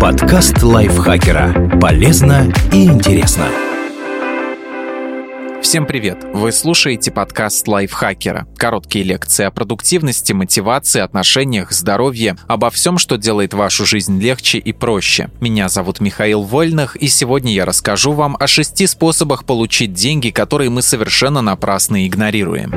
Подкаст лайфхакера. Полезно и интересно. Всем привет! Вы слушаете подкаст лайфхакера. Короткие лекции о продуктивности, мотивации, отношениях, здоровье, обо всем, что делает вашу жизнь легче и проще. Меня зовут Михаил Вольных, и сегодня я расскажу вам о шести способах получить деньги, которые мы совершенно напрасно игнорируем.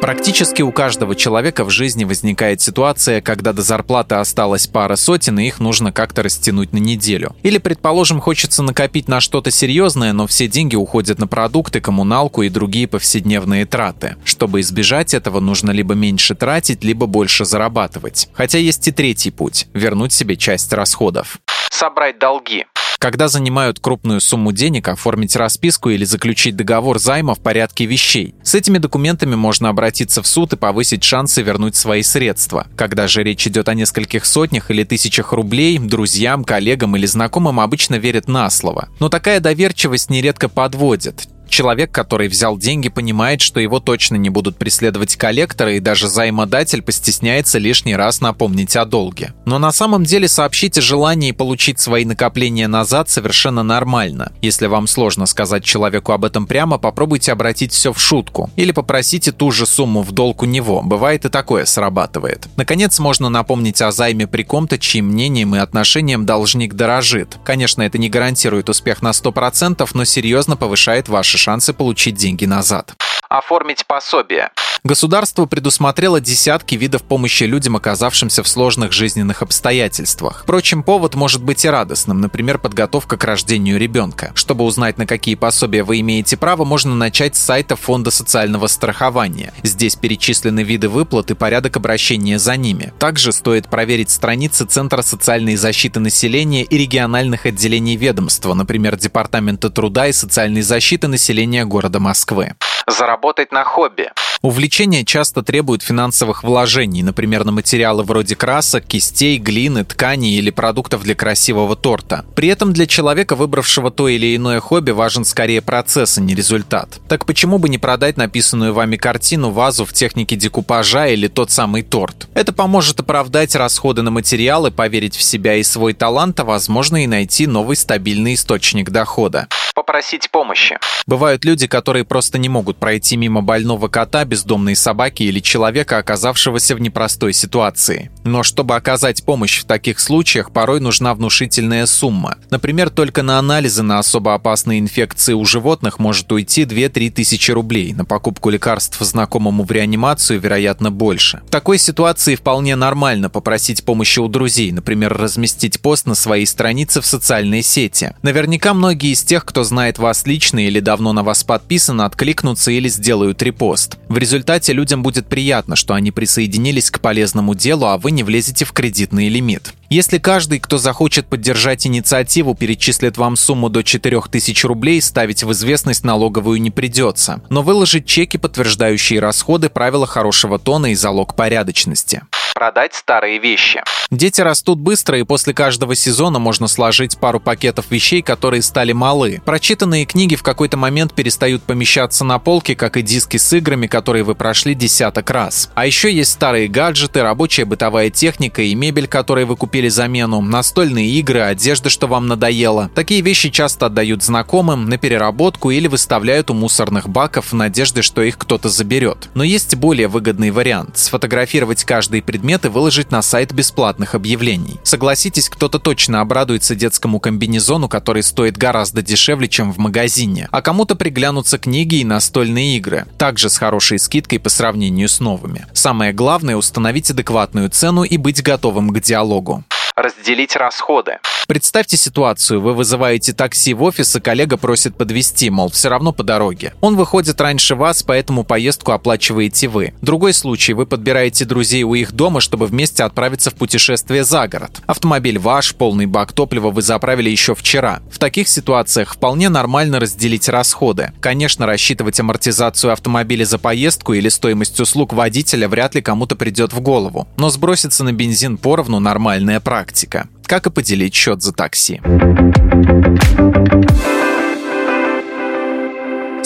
Практически у каждого человека в жизни возникает ситуация, когда до зарплаты осталось пара сотен, и их нужно как-то растянуть на неделю. Или, предположим, хочется накопить на что-то серьезное, но все деньги уходят на продукты, коммуналку и другие повседневные траты. Чтобы избежать этого, нужно либо меньше тратить, либо больше зарабатывать. Хотя есть и третий путь – вернуть себе часть расходов. Собрать долги. Когда занимают крупную сумму денег, оформить расписку или заключить договор займа в порядке вещей. С этими документами можно обратиться в суд и повысить шансы вернуть свои средства. Когда же речь идет о нескольких сотнях или тысячах рублей, друзьям, коллегам или знакомым обычно верят на слово. Но такая доверчивость нередко подводит. Человек, который взял деньги, понимает, что его точно не будут преследовать коллекторы, и даже займодатель постесняется лишний раз напомнить о долге. Но на самом деле сообщить о желании получить свои накопления назад совершенно нормально. Если вам сложно сказать человеку об этом прямо, попробуйте обратить все в шутку. Или попросите ту же сумму в долг у него. Бывает и такое срабатывает. Наконец, можно напомнить о займе при ком-то, чьим мнением и отношением должник дорожит. Конечно, это не гарантирует успех на 100%, но серьезно повышает ваши шансы получить деньги назад. Оформить пособие. Государство предусмотрело десятки видов помощи людям, оказавшимся в сложных жизненных обстоятельствах. Впрочем, повод может быть и радостным, например, подготовка к рождению ребенка. Чтобы узнать, на какие пособия вы имеете право, можно начать с сайта Фонда социального страхования. Здесь перечислены виды выплат и порядок обращения за ними. Также стоит проверить страницы Центра социальной защиты населения и региональных отделений ведомства, например, Департамента труда и социальной защиты населения города Москвы. Заработать на хобби. Увлечения часто требуют финансовых вложений, например, на материалы вроде красок, кистей, глины, тканей или продуктов для красивого торта. При этом для человека, выбравшего то или иное хобби, важен скорее процесс, а не результат. Так почему бы не продать написанную вами картину, вазу в технике декупажа или тот самый торт? Это поможет оправдать расходы на материалы, поверить в себя и свой талант, а возможно и найти новый стабильный источник дохода попросить помощи. Бывают люди, которые просто не могут пройти мимо больного кота, бездомной собаки или человека, оказавшегося в непростой ситуации. Но чтобы оказать помощь в таких случаях, порой нужна внушительная сумма. Например, только на анализы на особо опасные инфекции у животных может уйти 2-3 тысячи рублей. На покупку лекарств знакомому в реанимацию, вероятно, больше. В такой ситуации вполне нормально попросить помощи у друзей, например, разместить пост на своей странице в социальной сети. Наверняка многие из тех, кто знает вас лично или давно на вас подписан, откликнутся или сделают репост. В результате людям будет приятно, что они присоединились к полезному делу, а вы не влезете в кредитный лимит. Если каждый, кто захочет поддержать инициативу, перечислит вам сумму до 4000 рублей, ставить в известность налоговую не придется. Но выложить чеки, подтверждающие расходы, правила хорошего тона и залог порядочности продать старые вещи. Дети растут быстро, и после каждого сезона можно сложить пару пакетов вещей, которые стали малы. Прочитанные книги в какой-то момент перестают помещаться на полке, как и диски с играми, которые вы прошли десяток раз. А еще есть старые гаджеты, рабочая бытовая техника и мебель, которые вы купили замену, настольные игры, одежда, что вам надоело. Такие вещи часто отдают знакомым на переработку или выставляют у мусорных баков в надежде, что их кто-то заберет. Но есть более выгодный вариант – сфотографировать каждый предмет предметы выложить на сайт бесплатных объявлений. Согласитесь, кто-то точно обрадуется детскому комбинезону, который стоит гораздо дешевле, чем в магазине, а кому-то приглянутся книги и настольные игры, также с хорошей скидкой по сравнению с новыми. Самое главное – установить адекватную цену и быть готовым к диалогу разделить расходы. Представьте ситуацию, вы вызываете такси в офис, и коллега просит подвести, мол, все равно по дороге. Он выходит раньше вас, поэтому поездку оплачиваете вы. Другой случай, вы подбираете друзей у их дома, чтобы вместе отправиться в путешествие за город. Автомобиль ваш, полный бак топлива вы заправили еще вчера. В таких ситуациях вполне нормально разделить расходы. Конечно, рассчитывать амортизацию автомобиля за поездку или стоимость услуг водителя вряд ли кому-то придет в голову. Но сброситься на бензин поровну нормальная практика практика. Как и поделить счет за такси.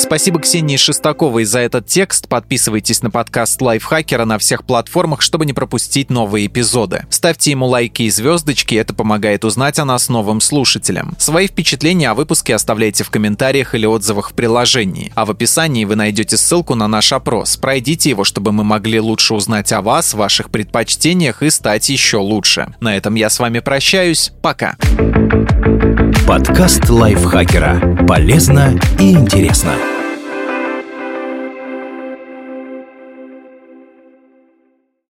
Спасибо Ксении Шестаковой за этот текст. Подписывайтесь на подкаст Лайфхакера на всех платформах, чтобы не пропустить новые эпизоды. Ставьте ему лайки и звездочки, это помогает узнать о нас новым слушателям. Свои впечатления о выпуске оставляйте в комментариях или отзывах в приложении. А в описании вы найдете ссылку на наш опрос. Пройдите его, чтобы мы могли лучше узнать о вас, ваших предпочтениях и стать еще лучше. На этом я с вами прощаюсь. Пока. Подкаст Лайфхакера. Полезно и интересно.